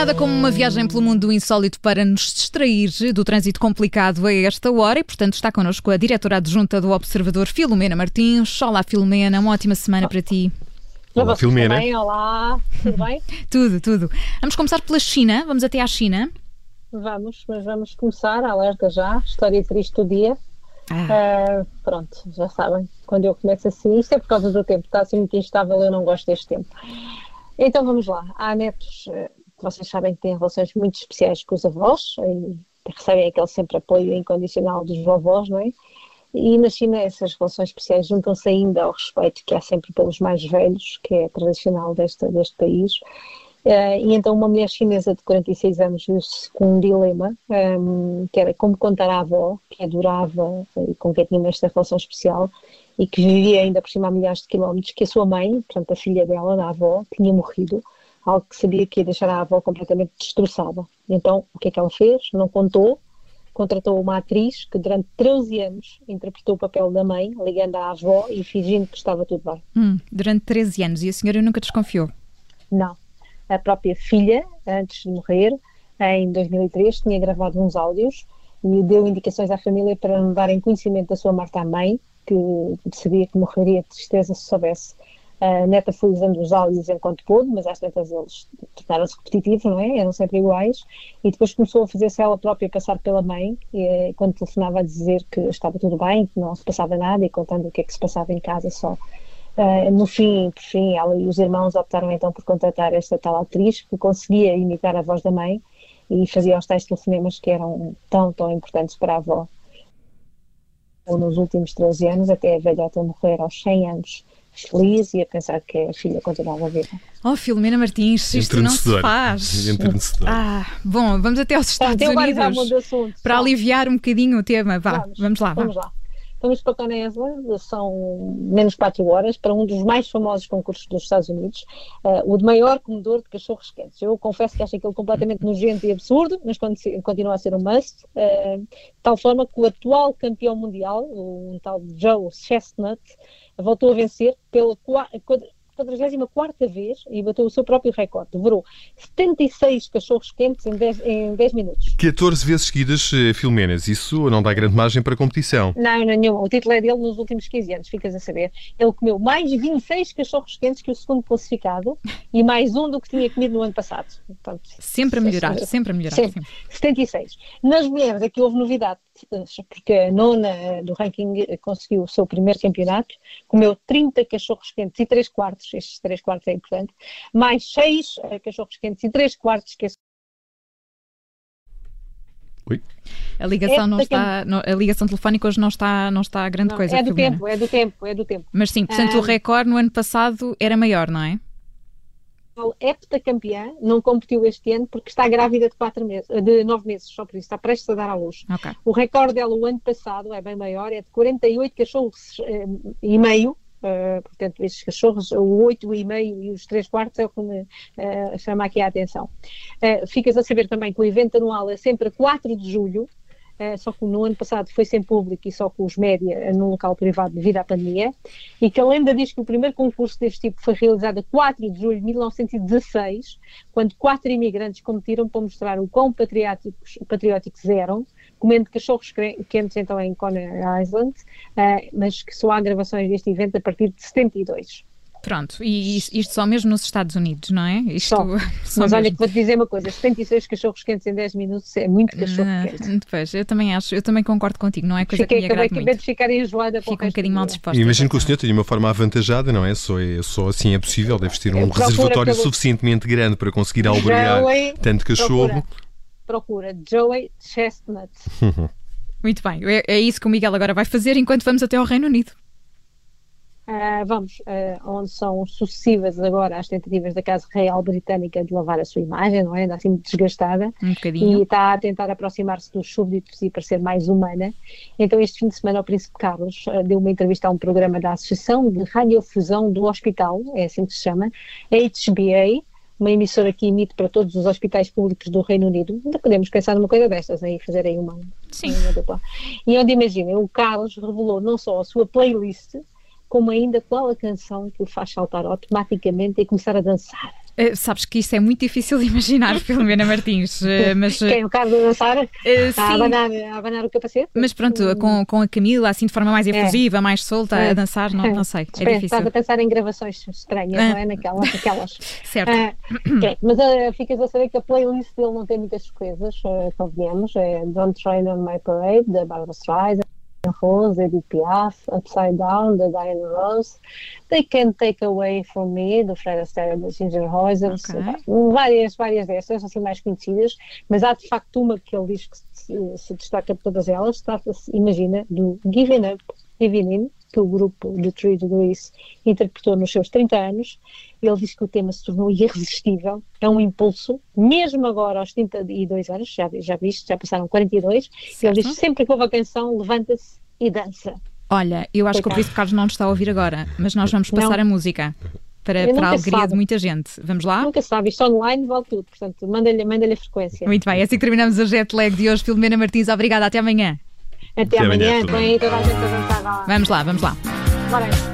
Nada como uma viagem pelo mundo insólito para nos distrair do trânsito complicado a esta hora e, portanto, está connosco a diretora adjunta do Observador, Filomena Martins. Olá, Filomena, uma ótima semana para ti. Olá, Filomena. Bem, olá, tudo bem? tudo, tudo. Vamos começar pela China, vamos até à China. Vamos, mas vamos começar, alerta já, história triste do dia. Ah. Uh, pronto, já sabem, quando eu começo assim, isto é por causa do tempo, está assim muito instável, eu não gosto deste tempo. Então vamos lá, há netos vocês sabem que têm relações muito especiais com os avós e recebem aquele sempre apoio incondicional dos vovós, não é? E na China essas relações especiais juntam-se ainda ao respeito que há sempre pelos mais velhos, que é tradicional deste, deste país. Uh, e então uma mulher chinesa de 46 anos viu-se com um dilema, um, ehm, que era como contar à avó, que adorava e com quem tinha esta relação especial, e que vivia ainda por cima a milhares de quilómetros, que a sua mãe, portanto a filha dela, da avó, tinha morrido algo que sabia que ia deixar a avó completamente destroçada. Então, o que é que ela fez? Não contou, contratou uma atriz que durante 13 anos interpretou o papel da mãe, ligando à avó e fingindo que estava tudo bem. Hum, durante 13 anos. E a senhora nunca desconfiou? Não. A própria filha, antes de morrer, em 2003, tinha gravado uns áudios e deu indicações à família para não darem conhecimento da sua morte à mãe, que sabia que morreria de tristeza se soubesse. A neta foi usando os áudios enquanto pôde, mas às tantas eles tornaram-se repetitivos, não é? Eram sempre iguais. E depois começou a fazer-se ela própria passar pela mãe, e, eh, quando telefonava a dizer que estava tudo bem, que não se passava nada e contando o que é que se passava em casa só. Uh, no fim, por fim, ela e os irmãos optaram então por contratar esta tal atriz que conseguia imitar a voz da mãe e fazia os tais telefonemas que eram tão, tão importantes para a avó. Nos últimos 13 anos, até a velhota morrer aos 100 anos feliz e a pensar que a filha continuava viva. Oh, Filomena Martins, isto não se faz. Ah, bom, vamos até aos Estados Unidos para aliviar um bocadinho o tema. Vá, vamos, vamos lá. Vamos lá. Vamos para Canésla, são menos 4 horas, para um dos mais famosos concursos dos Estados Unidos, uh, o de maior comedor de cachorros quentes. Eu confesso que acho aquilo completamente nojento e absurdo, mas continua a ser um must, uh, de tal forma que o atual campeão mundial, um tal Joe Chestnut, voltou a vencer pela 44 vez e bateu o seu próprio recorde. Devorou 76 cachorros quentes em 10, em 10 minutos. 14 vezes seguidas, eh, Filmenas. Isso não dá grande margem para competição. Não, não, nenhuma. O título é dele nos últimos 15 anos, ficas a saber. Ele comeu mais 26 cachorros quentes que o segundo classificado e mais um do que tinha comido no ano passado. Portanto, sempre a melhorar, se, sempre a melhorar. Sempre. 76. Nas mulheres aqui houve novidade, porque a nona do ranking conseguiu o seu primeiro campeonato, comeu 30 cachorros quentes e 3 quartos, estes 3 quartos é importante, mais 6 uh, eh, cachorros quentes e 3 quartos que é. A ligação, não está, não, a ligação telefónica hoje não está, não está a grande não, coisa. É do Filomena. tempo, é do tempo, é do tempo. Mas sim, portanto, o recorde no ano passado era maior, não é? heptacampeã, não competiu este ano porque está grávida de, quatro meses, de nove meses, só por isso, está prestes a dar à luz. Okay. O recorde dela o ano passado é bem maior, é de 48 cachorros eh, e meio, Uh, portanto, estes cachorros, o 8,5 e os 3 quartos é o que me uh, chama aqui a atenção. Uh, ficas a saber também que o evento anual é sempre a 4 de julho, só que no ano passado foi sem público e só com os média no local privado devido à pandemia, e que a lenda diz que o primeiro concurso deste tipo foi realizado a 4 de julho de 1916, quando quatro imigrantes competiram para mostrar o quão patrióticos, patrióticos eram, comendo cachorros quentes então em Conner Island, uh, mas que só há gravações deste evento a partir de 72. Pronto, e isto só mesmo nos Estados Unidos, não é? Isto, só. só Mas olha que vou-te dizer uma coisa: 76 cachorros quentes em 10 minutos é muito cachorro quente. Depois, eu também acho, eu também concordo contigo, não é coisa Fiquei, que me agrada muito. de ficar enjoada Fico um bocadinho mal disposta. Imagino que o senhor tenha uma forma avantajada, não é? Só, é, só assim é possível, deve ter um reservatório pelo... suficientemente grande para conseguir albergar Joey, tanto cachorro. Procura, procura Joey Chestnut. muito bem, é, é isso que o Miguel agora vai fazer enquanto vamos até ao Reino Unido. Uh, vamos, uh, onde são sucessivas agora as tentativas da Casa Real Britânica de lavar a sua imagem, não é? Ainda assim desgastada. Um bocadinho. E está a tentar aproximar-se dos súbditos e parecer mais humana. Então, este fim de semana, o Príncipe Carlos uh, deu uma entrevista a um programa da Associação de Radiofusão do Hospital, é assim que se chama, HBA, uma emissora que emite para todos os hospitais públicos do Reino Unido. Ainda podemos pensar numa coisa destas, aí fazer aí uma, Sim. uma dupla. E onde, imaginem, o Carlos revelou não só a sua playlist, como ainda qual a canção que o faz saltar automaticamente e começar a dançar. Uh, sabes que isso é muito difícil de imaginar, Filomena Martins. Uh, mas, Quem? O Carlos a dançar? Uh, a, abanar, a abanar o capacete? Mas pronto, hum. com, com a Camila, assim de forma mais é. efusiva, é. mais solta, é. a dançar, não, não sei. É difícil. Estás a pensar em gravações estranhas, não é? Naquelas. naquelas. certo. Okay. Mas ficas a saber que a playlist dele não tem muitas coisas, uh, convenhamos. É Don't Train on My Parade, da Barbara Streisand. Rose, Edith Piaf, Upside Down, da Diana Rose, They Can't Take Away From Me, do Fred Astaire da Ginger Rogers, okay. várias, várias destas, assim mais conhecidas, mas há de facto uma que ele diz que se, se destaca de todas elas, trata-se, imagina, do Giving Up, Giving In, que o grupo The Three Degrees interpretou nos seus 30 anos. Ele diz que o tema se tornou irresistível, é um impulso, mesmo agora aos 32 anos, já, já viste, já passaram 42, certo. ele diz que sempre que ouve a canção, levanta-se e dança. Olha, eu acho que o Príncipe Carlos não nos está a ouvir agora, mas nós vamos passar não. a música para, para a alegria sabe. de muita gente. Vamos lá? Nunca sabe, isto online vale tudo, portanto, manda-lhe manda a frequência. Muito bem, assim que terminamos o jet lag de hoje. Filomena Martins, obrigada, até amanhã. Até, até amanhã, tem toda a gente avançada. Vamos lá, vamos lá. Bora.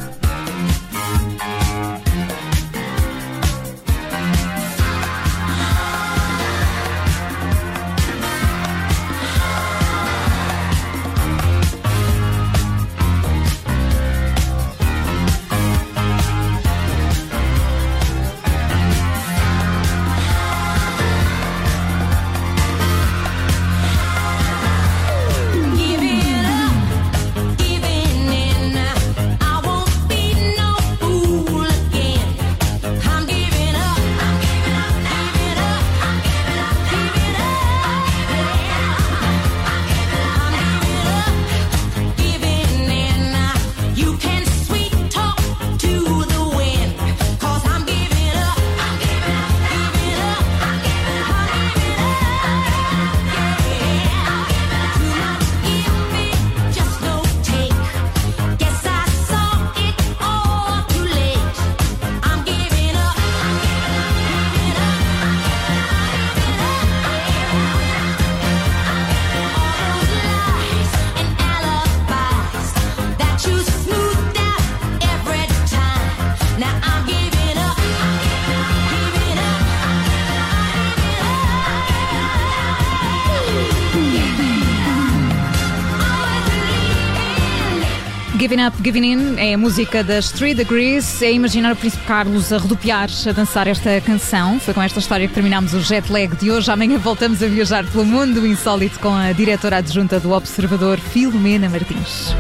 Giving Up, Giving In é a música das Three Degrees. É imaginar o Príncipe Carlos a rodopiar, a dançar esta canção. Foi com esta história que terminamos o jet lag de hoje. Amanhã voltamos a viajar pelo mundo insólito com a diretora adjunta do Observador, Filomena Martins.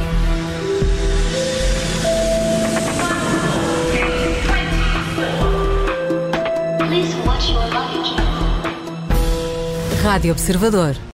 Rádio Observador.